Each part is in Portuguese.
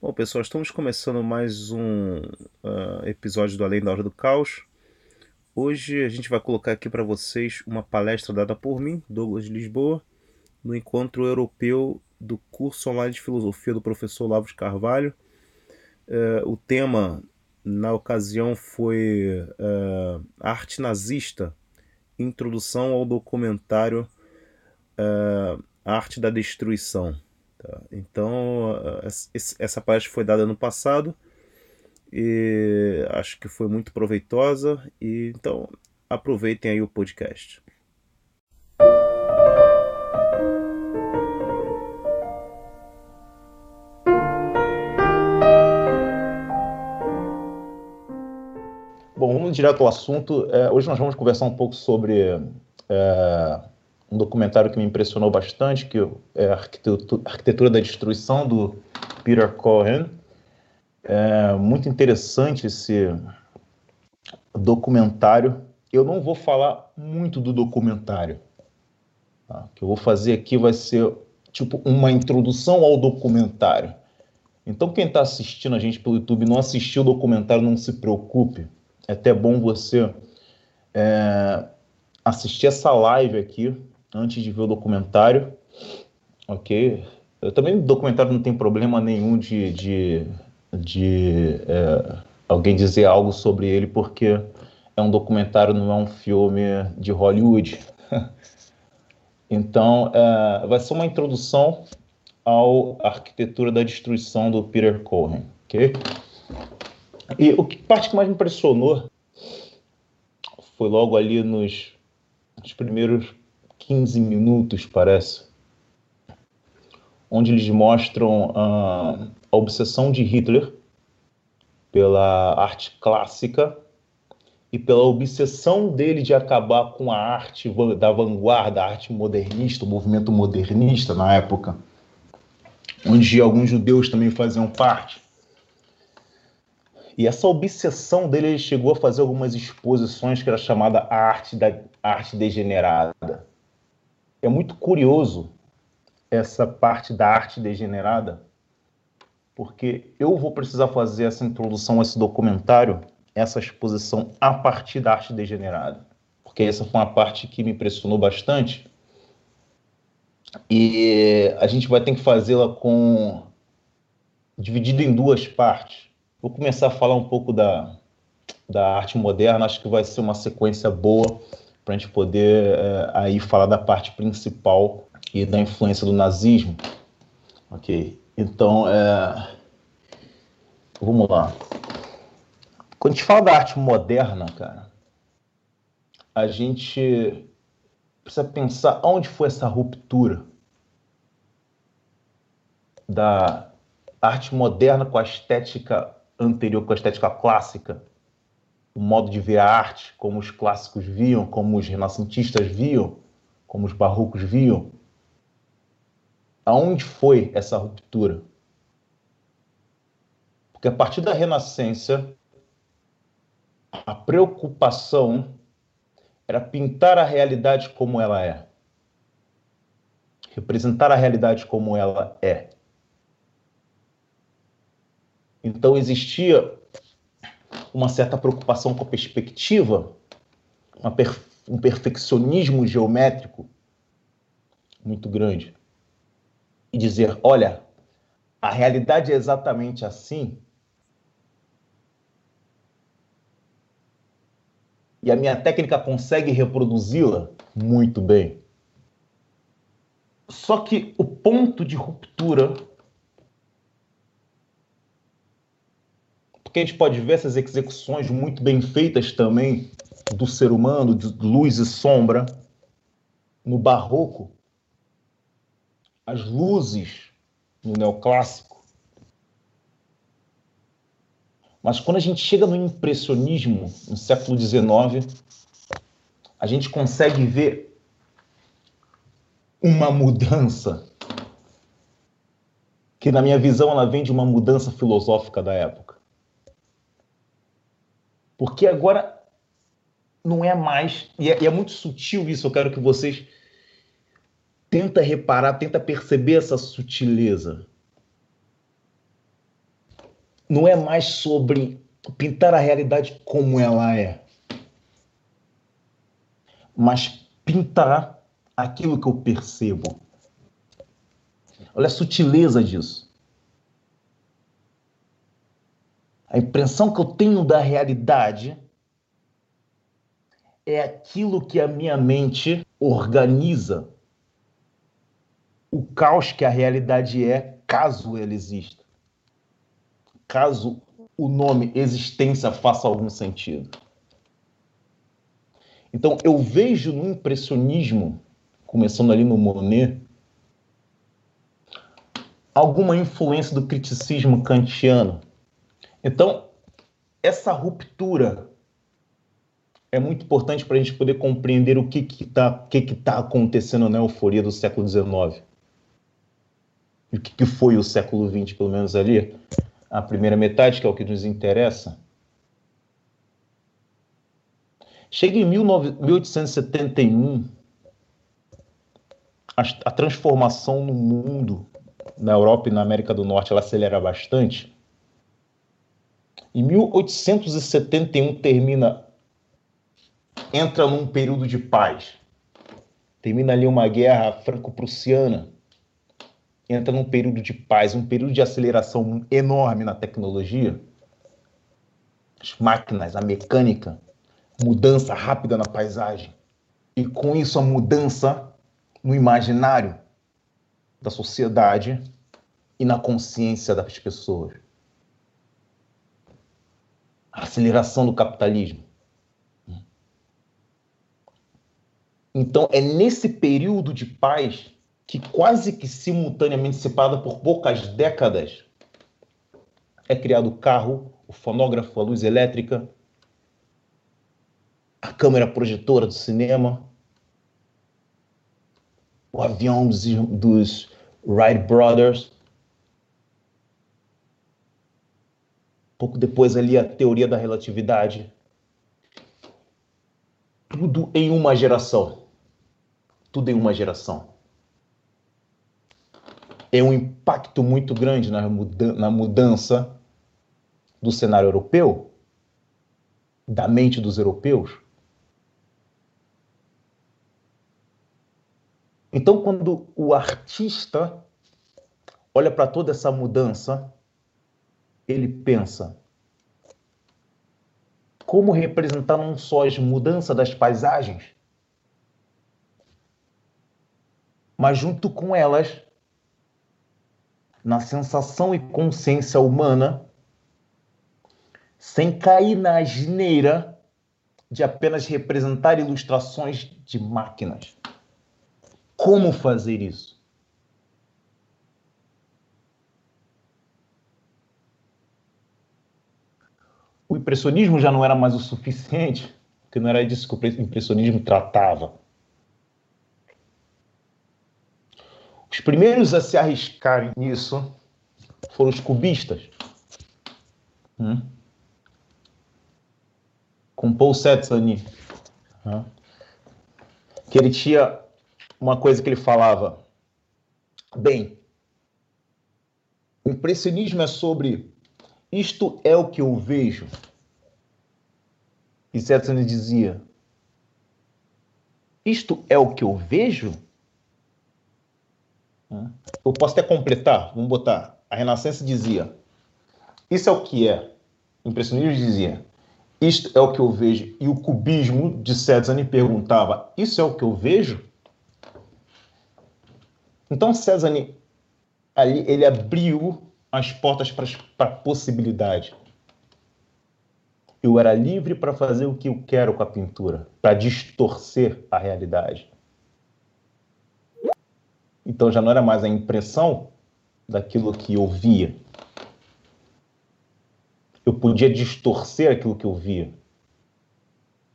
Bom, pessoal, estamos começando mais um uh, episódio do Além da Hora do Caos. Hoje a gente vai colocar aqui para vocês uma palestra dada por mim, Douglas de Lisboa, no encontro europeu do curso online de filosofia do professor Olavo de Carvalho. Uh, o tema na ocasião foi uh, Arte Nazista Introdução ao documentário Arte da Destruição. Tá? Então, essa palestra foi dada no passado e acho que foi muito proveitosa. E então, aproveitem aí o podcast. Bom, vamos direto ao assunto. É, hoje nós vamos conversar um pouco sobre é, um documentário que me impressionou bastante, que é a Arquitetura da Destruição, do Peter Cohen. É muito interessante esse documentário. Eu não vou falar muito do documentário. Tá? O que eu vou fazer aqui vai ser tipo uma introdução ao documentário. Então, quem está assistindo a gente pelo YouTube não assistiu o documentário, não se preocupe. É até bom você é, assistir essa live aqui antes de ver o documentário, ok? Eu também no documentário não tem problema nenhum de, de, de é, alguém dizer algo sobre ele, porque é um documentário, não é um filme de Hollywood. então, é, vai ser uma introdução ao Arquitetura da Destruição do Peter Cohen, ok? E o que parte que mais me impressionou foi logo ali nos, nos primeiros 15 minutos, parece, onde eles mostram uh, a obsessão de Hitler pela arte clássica e pela obsessão dele de acabar com a arte da vanguarda, a arte modernista, o movimento modernista na época, onde alguns judeus também faziam parte. E essa obsessão dele, ele chegou a fazer algumas exposições que era chamada arte da arte degenerada é muito curioso essa parte da arte degenerada, porque eu vou precisar fazer essa introdução esse documentário, essa exposição a partir da arte degenerada, porque essa foi uma parte que me impressionou bastante. E a gente vai ter que fazê-la com dividida em duas partes. Vou começar a falar um pouco da, da arte moderna, acho que vai ser uma sequência boa para a gente poder é, aí falar da parte principal e da influência do nazismo. Ok? Então, é... vamos lá. Quando a gente fala da arte moderna, cara, a gente precisa pensar onde foi essa ruptura da arte moderna com a estética anterior, com a estética clássica, o modo de ver a arte, como os clássicos viam, como os renascentistas viam, como os barrocos viam. Aonde foi essa ruptura? Porque a partir da Renascença, a preocupação era pintar a realidade como ela é. Representar a realidade como ela é. Então existia uma certa preocupação com a perspectiva, per, um perfeccionismo geométrico muito grande. E dizer: olha, a realidade é exatamente assim. E a minha técnica consegue reproduzi-la muito bem. Só que o ponto de ruptura porque a gente pode ver essas execuções muito bem feitas também do ser humano, de luz e sombra, no barroco, as luzes no neoclássico. Mas quando a gente chega no impressionismo, no século XIX, a gente consegue ver uma mudança que, na minha visão, ela vem de uma mudança filosófica da época. Porque agora não é mais. E é, e é muito sutil isso, eu quero que vocês tenta reparar, tenta perceber essa sutileza. não é mais sobre pintar a realidade como ela é, mas pintar aquilo que eu percebo. Olha a sutileza disso. A impressão que eu tenho da realidade é aquilo que a minha mente organiza o caos que a realidade é, caso ela exista. Caso o nome existência faça algum sentido. Então, eu vejo no impressionismo, começando ali no Monet, alguma influência do criticismo kantiano. Então, essa ruptura é muito importante para a gente poder compreender o que está que que tá acontecendo na euforia do século XIX. E o que, que foi o século XX, pelo menos ali, a primeira metade, que é o que nos interessa. Chega em 1871, a, a transformação no mundo, na Europa e na América do Norte, ela acelera bastante. Em 1871 termina, entra num período de paz. Termina ali uma guerra franco-prussiana. Entra num período de paz, um período de aceleração enorme na tecnologia. As máquinas, a mecânica, mudança rápida na paisagem. E com isso a mudança no imaginário da sociedade e na consciência das pessoas. A aceleração do capitalismo. Então, é nesse período de paz que, quase que simultaneamente separada por poucas décadas, é criado o carro, o fonógrafo, a luz elétrica, a câmera projetora do cinema, o avião dos, dos Wright Brothers. Pouco depois ali a teoria da relatividade. Tudo em uma geração. Tudo em uma geração. É um impacto muito grande na, muda na mudança do cenário europeu, da mente dos europeus. Então, quando o artista olha para toda essa mudança, ele pensa: como representar não só as mudanças das paisagens, mas junto com elas, na sensação e consciência humana, sem cair na asneira de apenas representar ilustrações de máquinas como fazer isso. O impressionismo já não era mais o suficiente, porque não era disso que o impressionismo tratava. Os primeiros a se arriscarem nisso foram os cubistas. Hum? Com Paul Cetzani. Hum? Que ele tinha uma coisa que ele falava. Bem, o impressionismo é sobre isto é o que eu vejo. E Setson dizia: Isto é o que eu vejo? Eu posso até completar, vamos botar. A Renascença dizia: Isso é o que é. O impressionismo dizia: Isto é o que eu vejo. E o cubismo de Cézanne perguntava: Isso é o que eu vejo? Então César ali ele abriu as portas para a possibilidade. Eu era livre para fazer o que eu quero com a pintura, para distorcer a realidade. Então já não era mais a impressão daquilo que eu via. Eu podia distorcer aquilo que eu via.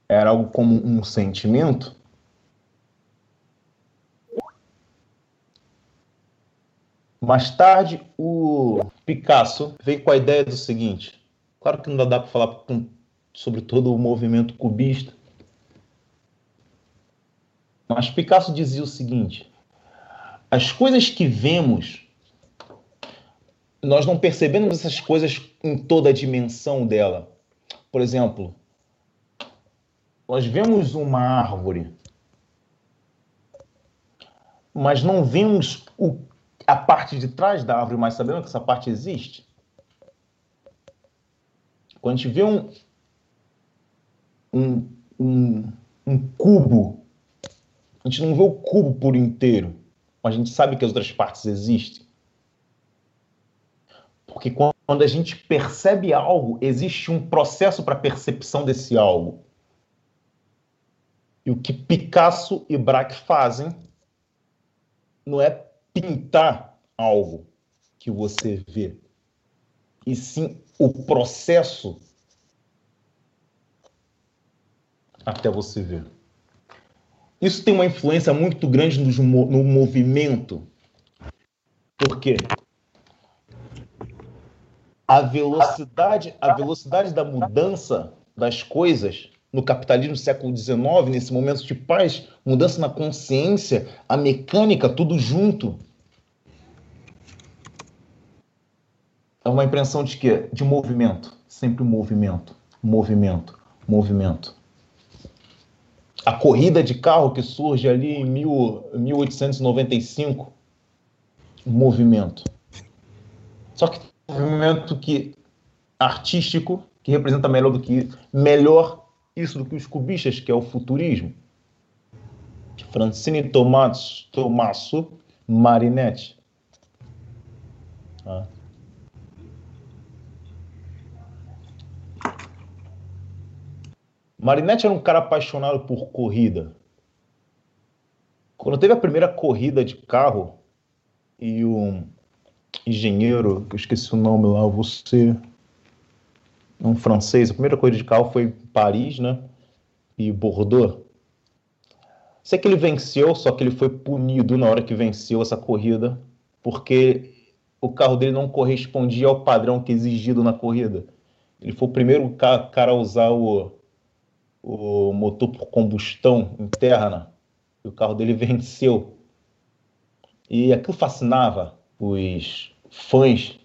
Era algo como um sentimento Mais tarde, o Picasso veio com a ideia do seguinte: claro que não dá para falar sobre todo o movimento cubista, mas Picasso dizia o seguinte: as coisas que vemos nós não percebemos essas coisas em toda a dimensão dela. Por exemplo, nós vemos uma árvore, mas não vemos o, a parte de trás da árvore, mas sabemos que essa parte existe. Quando a gente vê um, um, um, um cubo, a gente não vê o cubo por inteiro, mas a gente sabe que as outras partes existem. Porque quando a gente percebe algo, existe um processo para a percepção desse algo. E o que Picasso e Braque fazem não é pintar algo que você vê, e sim o processo até você ver. Isso tem uma influência muito grande no, no movimento. Por quê? a velocidade, a velocidade da mudança das coisas no capitalismo do século XIX, nesse momento de paz, mudança na consciência, a mecânica, tudo junto. É uma impressão de quê? De movimento. Sempre movimento, movimento, movimento. A corrida de carro que surge ali em mil, 1895, movimento. Só que movimento que artístico que representa melhor do que melhor isso do que os cubistas, que é o futurismo. Francine Tomasso, Tomasso Marinetti. Ah. Marinetti era um cara apaixonado por corrida. Quando teve a primeira corrida de carro e um engenheiro, que eu esqueci o nome lá, você, um francês, a primeira corrida de carro foi Paris, né? E Bordeaux. Sei que ele venceu, só que ele foi punido na hora que venceu essa corrida, porque o carro dele não correspondia ao padrão que é exigido na corrida. Ele foi o primeiro cara a usar o, o motor por combustão interna, e o carro dele venceu. E aquilo fascinava os fãs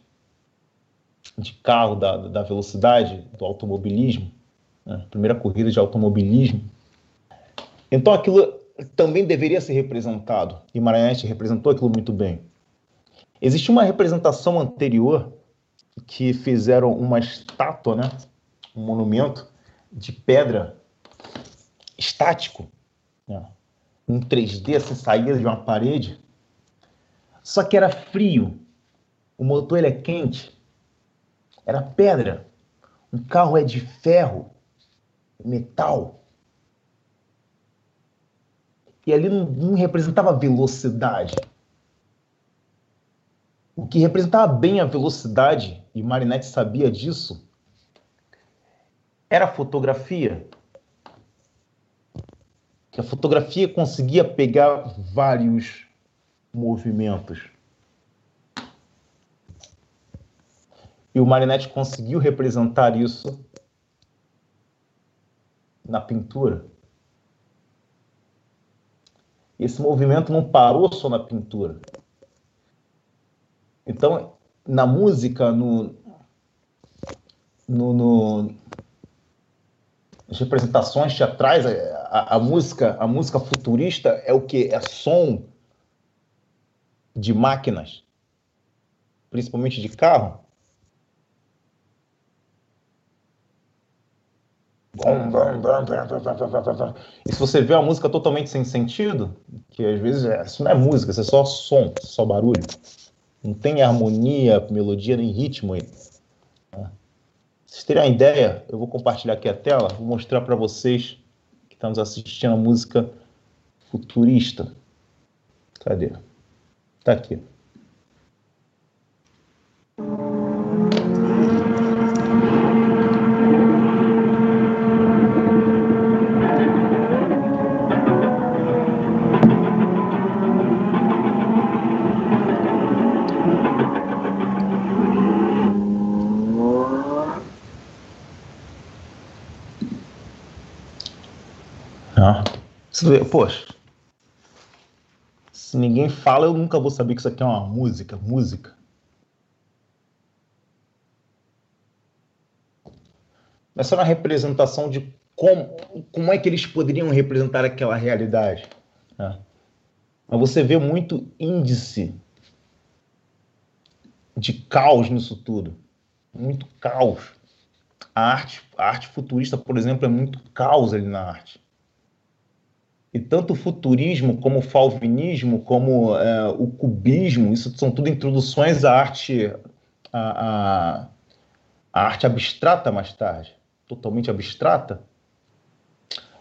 de carro da, da velocidade, do automobilismo, né? primeira corrida de automobilismo. Então aquilo também deveria ser representado, e Maranhete representou aquilo muito bem. Existe uma representação anterior que fizeram uma estátua, né? um monumento de pedra estático, né? um 3D assim, saída de uma parede, só que era frio, o motor ele é quente. Era pedra. Um carro é de ferro, metal. E ali não, não representava velocidade. O que representava bem a velocidade, e Marinetti sabia disso, era a fotografia. Que a fotografia conseguia pegar vários movimentos. E o Marinetti conseguiu representar isso na pintura. Esse movimento não parou só na pintura. Então, na música, no, no, no nas representações teatrais, a, a, música, a música futurista é o que? É som de máquinas, principalmente de carro. E se você vê a música totalmente sem sentido, que às vezes é, isso não é música, isso é só som, só barulho. Não tem harmonia, melodia nem ritmo aí. Pra vocês terem uma ideia, eu vou compartilhar aqui a tela, vou mostrar para vocês que estamos assistindo a música futurista. Cadê? Tá aqui. Vê, poxa, se ninguém fala, eu nunca vou saber que isso aqui é uma música. Música. Essa era uma representação de como, como é que eles poderiam representar aquela realidade. Né? Mas você vê muito índice de caos nisso tudo. Muito caos. A arte, a arte futurista, por exemplo, é muito caos ali na arte. E tanto o futurismo, como o falvinismo, como é, o cubismo, isso são tudo introduções à arte, à, à, à arte abstrata mais tarde, totalmente abstrata.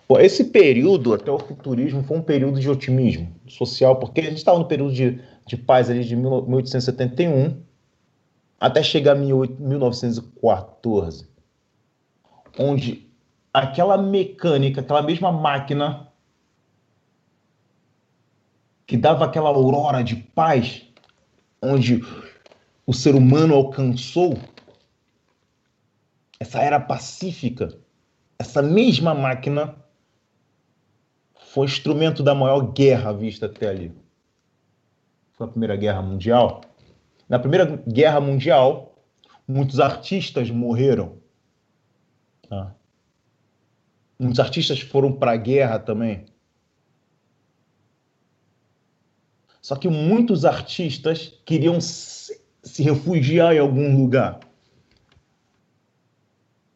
Bom, esse período, até o futurismo, foi um período de otimismo social, porque a gente estava no período de, de paz ali de 1871 até chegar a 1914, onde aquela mecânica, aquela mesma máquina que dava aquela aurora de paz, onde o ser humano alcançou essa era pacífica, essa mesma máquina foi instrumento da maior guerra vista até ali. Foi a Primeira Guerra Mundial. Na Primeira Guerra Mundial, muitos artistas morreram. Ah. Muitos artistas foram para a guerra também. Só que muitos artistas queriam se, refugiar em algum lugar.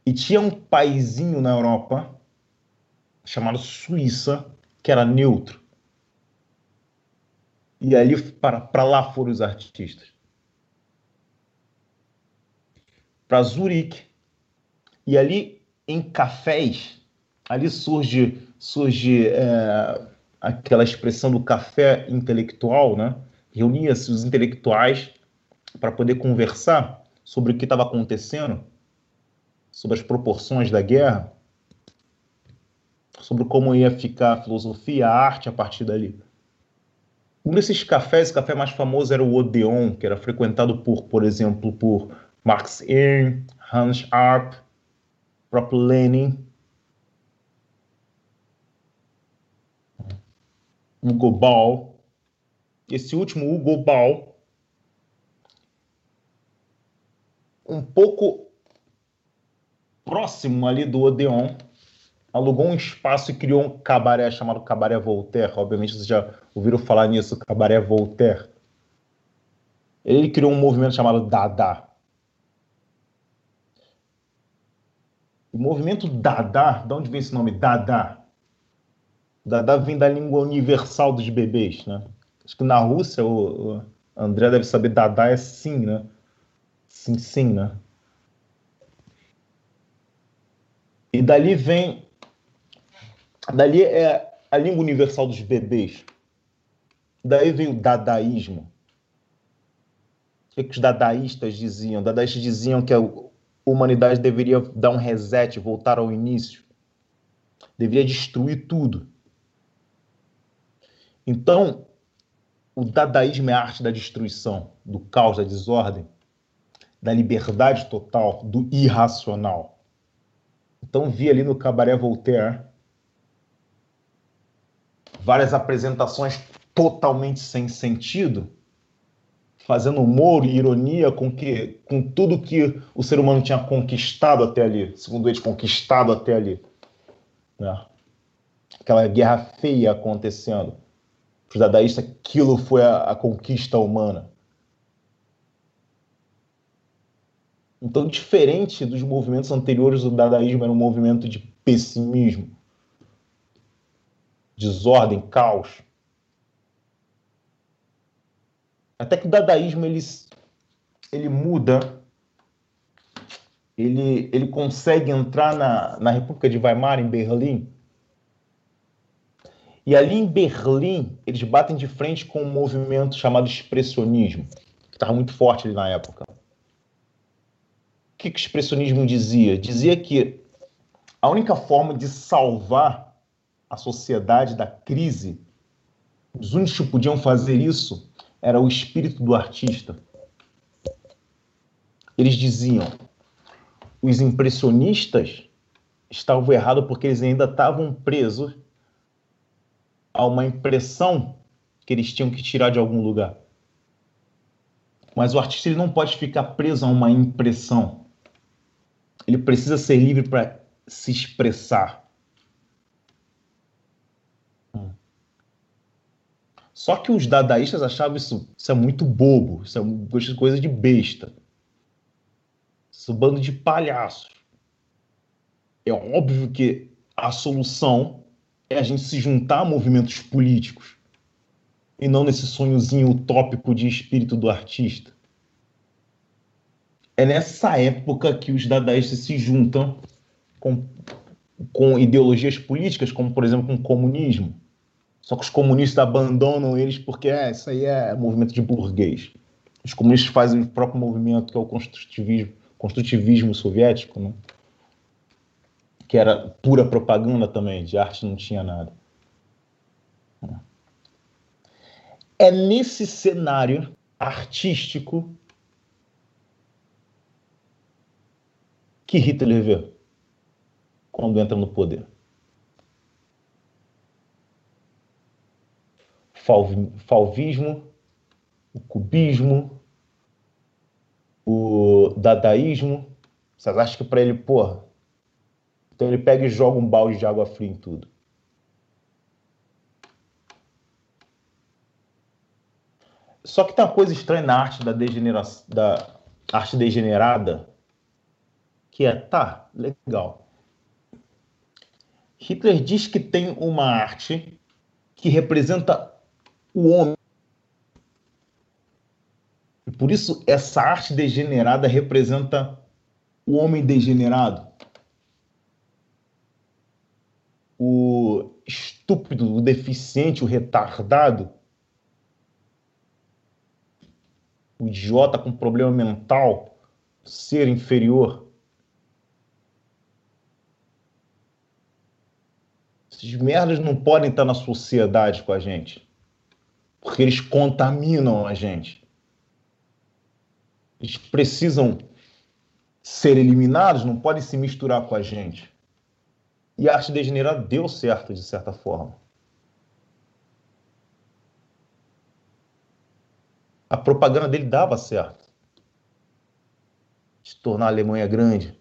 E tinha um paizinho na Europa chamado Suíça que era neutro. E ali para, para lá foram os artistas. Para Zurique. E ali em cafés, ali surge surge é, aquela expressão do café intelectual, né? Reunia-se os intelectuais para poder conversar sobre o que estava acontecendo, sobre as proporções da guerra, sobre como ia ficar a filosofia, a arte a partir dali. Um desses cafés, o café mais famoso era o Odeon, que era frequentado por, por exemplo, por Marx Ern, Hans Arp, próprio Lenin, Hugo Ball. Esse último Hugo Ball, um pouco próximo ali do Odeon, alugou um espaço e criou um cabaré chamado Cabaré Voltaire. Obviamente vocês já ouviram falar nisso, Cabaré Voltaire. Ele criou um movimento chamado Dada. O movimento Dada, de onde vem esse nome Dada? Dada vem da língua universal dos bebês, né? Acho que na Rússia o, o André deve saber Dada é sim, né? Sim, sim, né? E dali vem. Dali é a língua universal dos bebês. Daí vem o dadaísmo. O que, que os dadaístas diziam? Dadaístas diziam que a humanidade deveria dar um reset, voltar ao início. Deveria destruir tudo. Então, o dadaísmo é a arte da destruição, do caos, da desordem, da liberdade total, do irracional. Então, vi ali no Cabaré Voltaire várias apresentações totalmente sem sentido, fazendo humor e ironia com que com tudo que o ser humano tinha conquistado até ali, segundo eles, conquistado até ali. Né? Aquela guerra feia acontecendo para os dadaístas, aquilo foi a, a conquista humana. Então, diferente dos movimentos anteriores, o dadaísmo era um movimento de pessimismo, desordem, caos. Até que o dadaísmo ele, ele muda, ele, ele consegue entrar na, na República de Weimar, em Berlim, e ali em Berlim, eles batem de frente com um movimento chamado expressionismo, que estava muito forte ali na época. O que, que o expressionismo dizia? Dizia que a única forma de salvar a sociedade da crise, os únicos que podiam fazer isso era o espírito do artista. Eles diziam: os impressionistas estavam errados porque eles ainda estavam presos a uma impressão que eles tinham que tirar de algum lugar. Mas o artista ele não pode ficar preso a uma impressão. ele precisa ser livre para se expressar. Só que os dadaístas achavam isso, isso é muito bobo, isso é coisa de besta. Isso é um bando de palhaços. É óbvio que a solução é a gente se juntar a movimentos políticos e não nesse sonhozinho utópico de espírito do artista. É nessa época que os dadaístas se juntam com, com ideologias políticas, como por exemplo com o comunismo. Só que os comunistas abandonam eles porque é, isso aí é movimento de burguês. Os comunistas fazem o próprio movimento que é o construtivismo, construtivismo soviético, né? Que era pura propaganda também, de arte não tinha nada. É nesse cenário artístico que Hitler vê quando entra no poder. Falvismo, o cubismo, o dadaísmo. Vocês acham que para ele, porra, então ele pega e joga um balde de água fria em tudo. Só que tem uma coisa estranha na arte da degeneração, da arte degenerada, que é, tá, legal. Hitler diz que tem uma arte que representa o homem. E por isso essa arte degenerada representa o homem degenerado. O estúpido, o deficiente, o retardado. O idiota com problema mental, ser inferior. Esses merdas não podem estar na sociedade com a gente. Porque eles contaminam a gente. Eles precisam ser eliminados, não podem se misturar com a gente. E a arte degenerada deu certo, de certa forma. A propaganda dele dava certo. De tornar a Alemanha grande.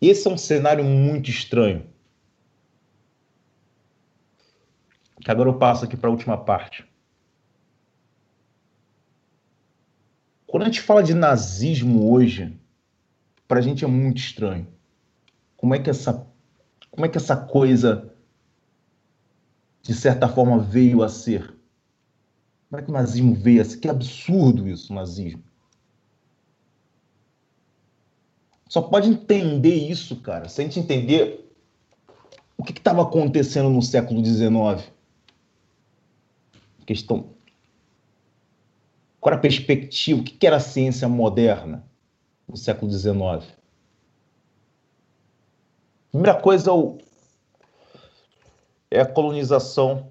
Esse é um cenário muito estranho. Agora eu passo aqui para a última parte. Quando a gente fala de nazismo hoje, para a gente é muito estranho. Como é que essa, como é que essa coisa, de certa forma, veio a ser? Como é que o nazismo veio a ser? Que absurdo isso, o nazismo. Só pode entender isso, cara, se a gente entender o que estava acontecendo no século XIX. Questão. Qual era a perspectiva? O que era a ciência moderna no século XIX? Primeira coisa é a colonização.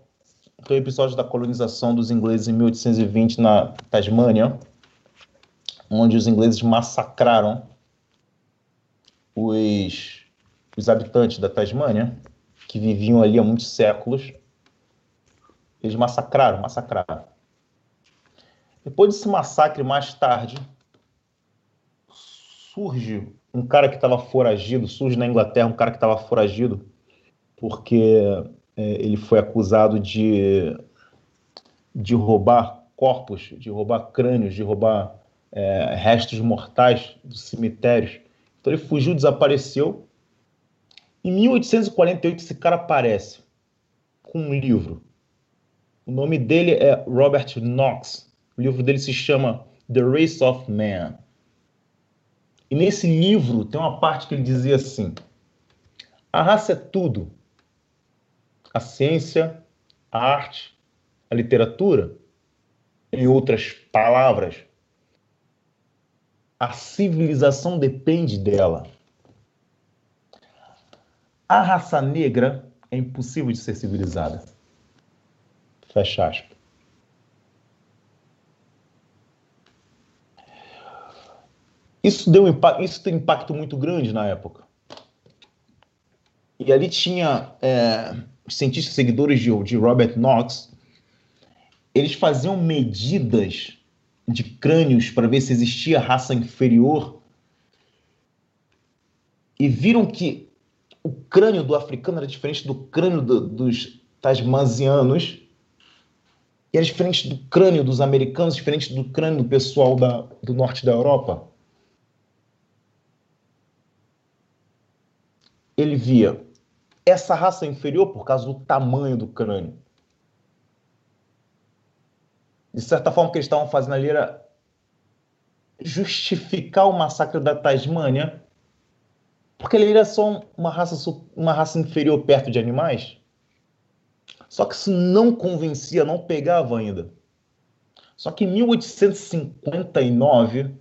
Tem o episódio da colonização dos ingleses em 1820 na Tasmânia, onde os ingleses massacraram os, os habitantes da Tasmânia, que viviam ali há muitos séculos, eles massacraram, massacraram. Depois desse massacre, mais tarde, surge um cara que estava foragido, surge na Inglaterra um cara que estava foragido, porque é, ele foi acusado de, de roubar corpos, de roubar crânios, de roubar é, restos mortais dos cemitérios. Então ele fugiu, desapareceu. Em 1848 esse cara aparece com um livro. O nome dele é Robert Knox. O livro dele se chama The Race of Man. E nesse livro tem uma parte que ele dizia assim: a raça é tudo. A ciência, a arte, a literatura, em outras palavras, a civilização depende dela. A raça negra é impossível de ser civilizada. Fecha aspas. Isso deu um isso tem impacto muito grande na época. E ali tinha é, cientistas seguidores de, de Robert Knox, eles faziam medidas de crânios para ver se existia raça inferior e viram que o crânio do africano era diferente do crânio do, dos tasmasianos e era diferente do crânio dos americanos, diferente do crânio do pessoal da, do norte da Europa. Ele via essa raça inferior por causa do tamanho do crânio. De certa forma, o que eles estavam fazendo ali era justificar o massacre da Tasmânia, porque ele era só uma raça, uma raça inferior perto de animais. Só que isso não convencia, não pegava ainda. Só que em 1859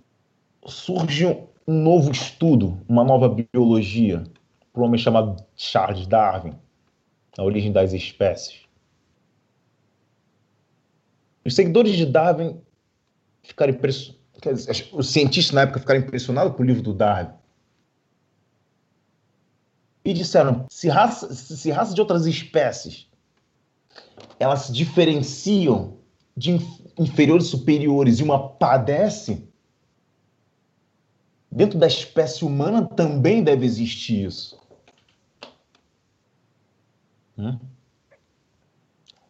surge um novo estudo, uma nova biologia, por um homem chamado Charles Darwin, a origem das espécies. Os seguidores de Darwin ficaram impressionados, os cientistas na época ficaram impressionados com o livro do Darwin. E disseram, se raça, se raça de outras espécies elas se diferenciam de inferiores e superiores e uma padece, dentro da espécie humana também deve existir isso. Hum?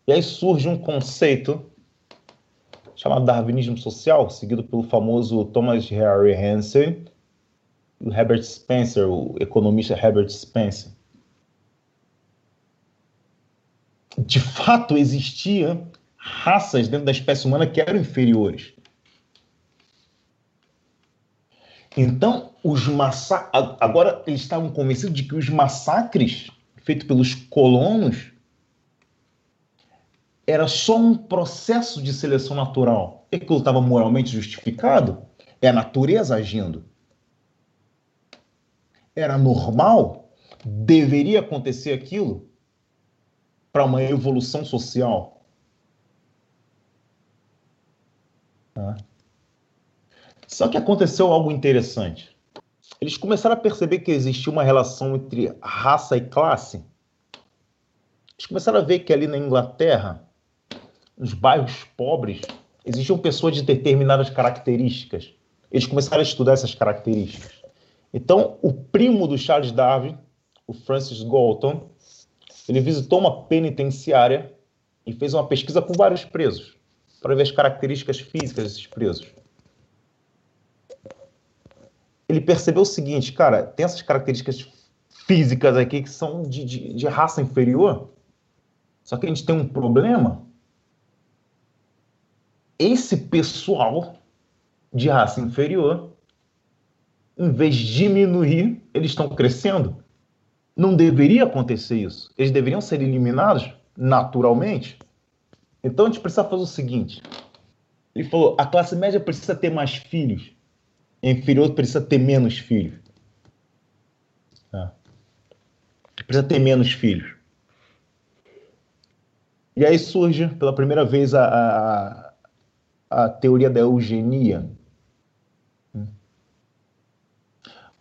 E aí surge um conceito chamado darwinismo social, seguido pelo famoso Thomas Harry Hansen e o Herbert Spencer, o economista Herbert Spencer. De fato, existia raças dentro da espécie humana que eram inferiores. Então, os massa... agora eles estavam convencidos de que os massacres feitos pelos colonos era só um processo de seleção natural. E aquilo estava moralmente justificado? É a natureza agindo. Era normal? Deveria acontecer aquilo para uma evolução social? Só que aconteceu algo interessante. Eles começaram a perceber que existia uma relação entre raça e classe. Eles começaram a ver que ali na Inglaterra nos bairros pobres, existiam pessoas de determinadas características. Eles começaram a estudar essas características. Então, o primo do Charles Darwin, o Francis Galton, ele visitou uma penitenciária e fez uma pesquisa com vários presos para ver as características físicas desses presos. Ele percebeu o seguinte, cara, tem essas características físicas aqui que são de, de, de raça inferior, só que a gente tem um problema esse pessoal de raça inferior, em vez de diminuir, eles estão crescendo. Não deveria acontecer isso. Eles deveriam ser eliminados naturalmente. Então a gente precisa fazer o seguinte: ele falou, a classe média precisa ter mais filhos, inferior precisa ter menos filhos. É. Precisa ter menos filhos. E aí surge pela primeira vez a, a a teoria da eugenia.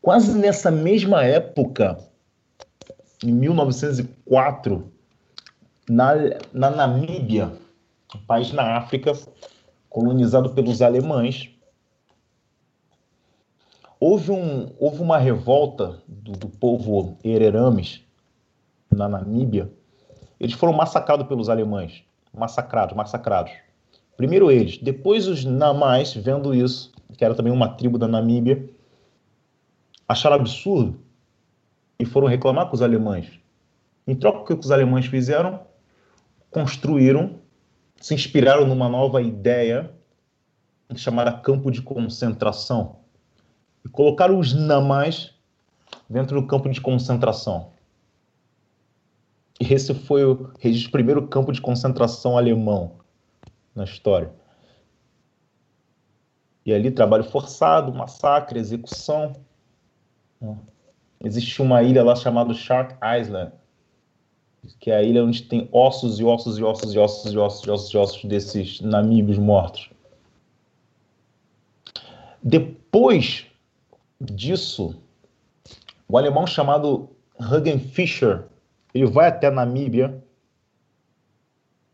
Quase nessa mesma época, em 1904, na, na Namíbia, um país na África, colonizado pelos alemães, houve, um, houve uma revolta do, do povo Hererames na Namíbia. Eles foram massacrados pelos alemães. Massacrados, massacrados. Primeiro eles, depois os Namais, vendo isso, que era também uma tribo da Namíbia, acharam absurdo e foram reclamar com os alemães. Em troca, o que os alemães fizeram? Construíram, se inspiraram numa nova ideia chamada campo de concentração e colocaram os Namais dentro do campo de concentração. E esse foi o, o primeiro campo de concentração alemão na história. E ali trabalho forçado, massacre, execução. Existe uma ilha lá chamada Shark Island, que é a ilha onde tem ossos e ossos e ossos e ossos e ossos e ossos, e ossos desses namíbios mortos. Depois disso, o alemão chamado Hagen Fischer, ele vai até Namíbia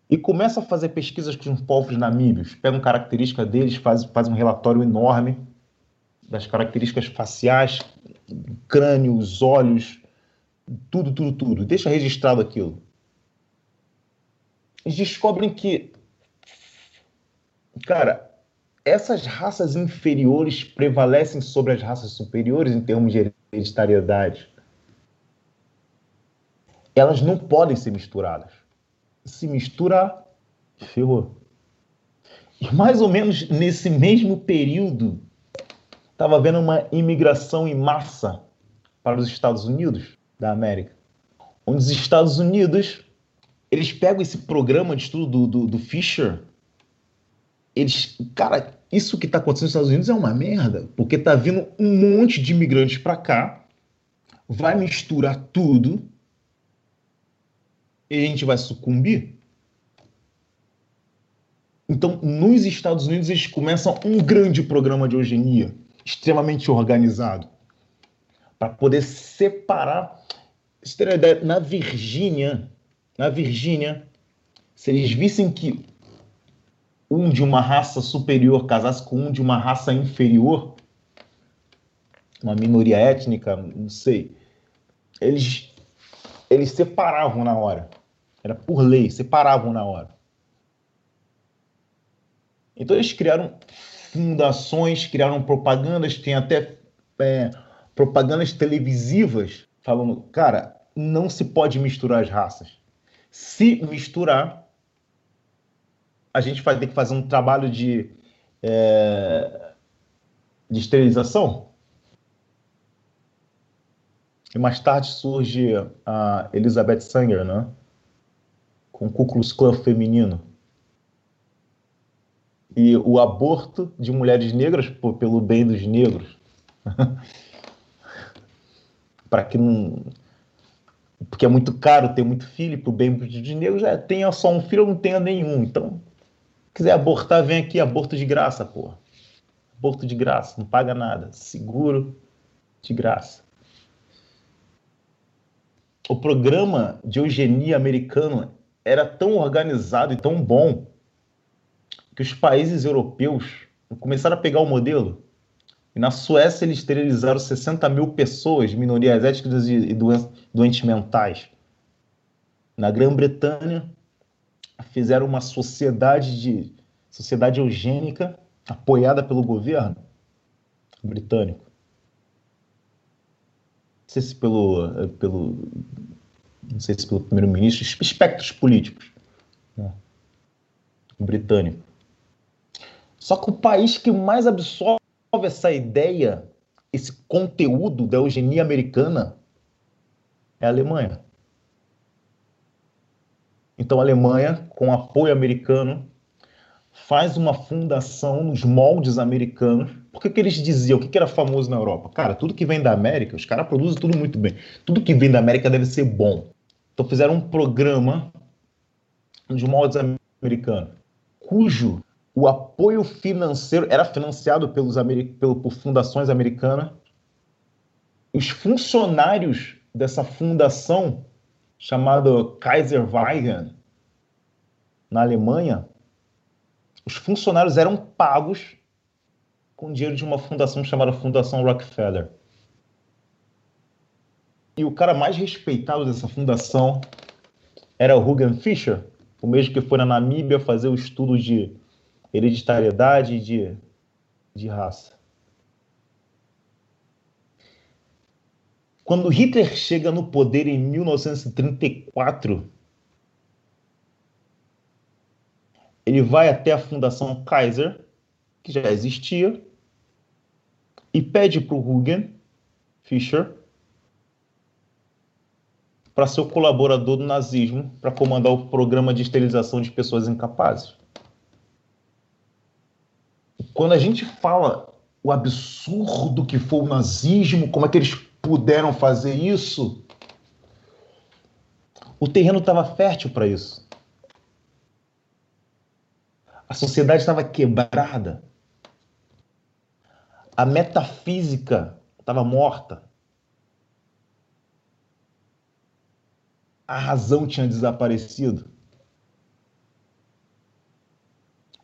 e começa a fazer pesquisas com os povos namíbios, pegam características deles, faz, faz um relatório enorme das características faciais, crânio, os olhos, tudo, tudo, tudo. Deixa registrado aquilo. Eles descobrem que, cara, essas raças inferiores prevalecem sobre as raças superiores em termos de hereditariedade. Elas não podem ser misturadas se misturar, ferrou. E mais ou menos nesse mesmo período, estava havendo uma imigração em massa para os Estados Unidos da América. Onde os Estados Unidos, eles pegam esse programa de estudo do, do, do Fisher, eles, cara, isso que está acontecendo nos Estados Unidos é uma merda, porque tá vindo um monte de imigrantes para cá, vai misturar tudo, e a gente vai sucumbir? Então, nos Estados Unidos, eles começam um grande programa de eugenia, extremamente organizado, para poder separar. Você tem uma ideia, na Virgínia, na Virgínia, se eles vissem que um de uma raça superior casasse com um de uma raça inferior, uma minoria étnica, não sei, eles eles separavam na hora. Era por lei, separavam na hora. Então eles criaram fundações, criaram propagandas, tem até é, propagandas televisivas falando, cara, não se pode misturar as raças. Se misturar, a gente vai ter que fazer um trabalho de, é, de esterilização. E mais tarde surge a Elizabeth Sanger, né? com o Ku Klux feminino. E o aborto de mulheres negras pô, pelo bem dos negros. para que não. Porque é muito caro ter muito filho, para o bem dos negros, é, tenha só um filho ou não tenha nenhum. Então, quiser abortar, vem aqui, aborto de graça, porra. Aborto de graça, não paga nada. Seguro de graça o programa de eugenia americano era tão organizado e tão bom que os países europeus começaram a pegar o modelo. E na Suécia eles esterilizaram 60 mil pessoas, minorias étnicas e doentes mentais. Na Grã-Bretanha fizeram uma sociedade de sociedade eugênica apoiada pelo governo britânico não sei se pelo, pelo não sei se pelo primeiro-ministro, espectros políticos né, britânico. Só que o país que mais absorve essa ideia, esse conteúdo da eugenia americana, é a Alemanha. Então a Alemanha, com apoio americano, faz uma fundação nos moldes americanos. Porque que eles diziam? O que, que era famoso na Europa? Cara, tudo que vem da América, os caras produzem tudo muito bem. Tudo que vem da América deve ser bom. Então fizeram um programa de moldes americanos, cujo o apoio financeiro era financiado pelos pelo, por fundações americanas. Os funcionários dessa fundação, chamada Kaiserweisen, na Alemanha, os funcionários eram pagos com dinheiro de uma fundação chamada Fundação Rockefeller. E o cara mais respeitado dessa fundação era o Hugan Fisher, o mesmo que foi na Namíbia fazer o estudo de hereditariedade de, de raça. Quando Hitler chega no poder em 1934, ele vai até a Fundação Kaiser, que já existia, e pede para o Hugen Fischer para ser o colaborador do nazismo para comandar o programa de esterilização de pessoas incapazes. Quando a gente fala o absurdo que foi o nazismo, como é que eles puderam fazer isso, o terreno estava fértil para isso. A sociedade estava quebrada. A metafísica estava morta. A razão tinha desaparecido.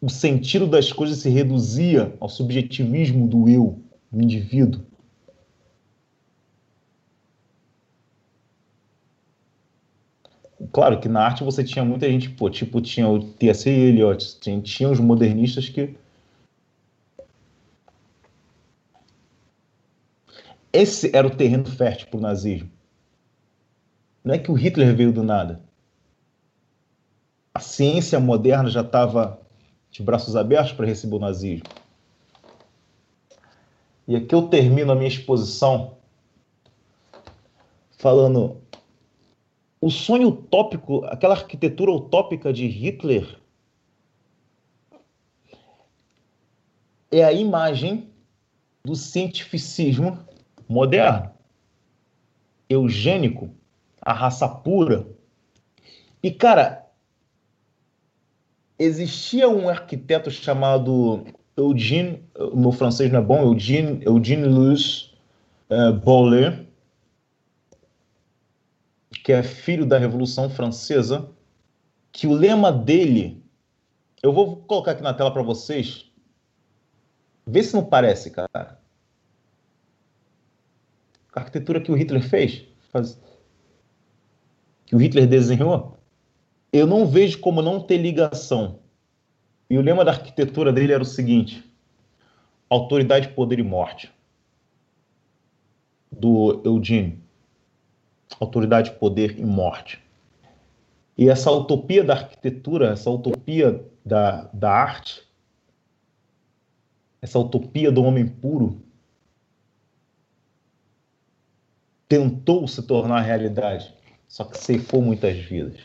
o sentido das coisas se reduzia ao subjetivismo do eu, do indivíduo. Claro que na arte você tinha muita gente, pô, tipo, tinha o T.S. Eliot, tinha, tinha os modernistas que. Esse era o terreno fértil para o nazismo. Não é que o Hitler veio do nada. A ciência moderna já estava de braços abertos para receber o nazismo. E aqui eu termino a minha exposição falando o sonho utópico, aquela arquitetura utópica de Hitler é a imagem do cientificismo moderno, eugênico, a raça pura. E, cara, existia um arquiteto chamado Eugene, o meu francês não é bom, Eugene, Eugene Louis uh, Bolle, que é filho da Revolução Francesa, que o lema dele, eu vou colocar aqui na tela para vocês, vê se não parece, cara. A arquitetura que o Hitler fez, faz... que o Hitler desenhou, eu não vejo como não ter ligação. E o lema da arquitetura dele era o seguinte: autoridade, poder e morte. Do Eugene autoridade, poder e morte. E essa utopia da arquitetura, essa utopia da, da arte, essa utopia do homem puro, tentou se tornar realidade, só que ceifou muitas vidas.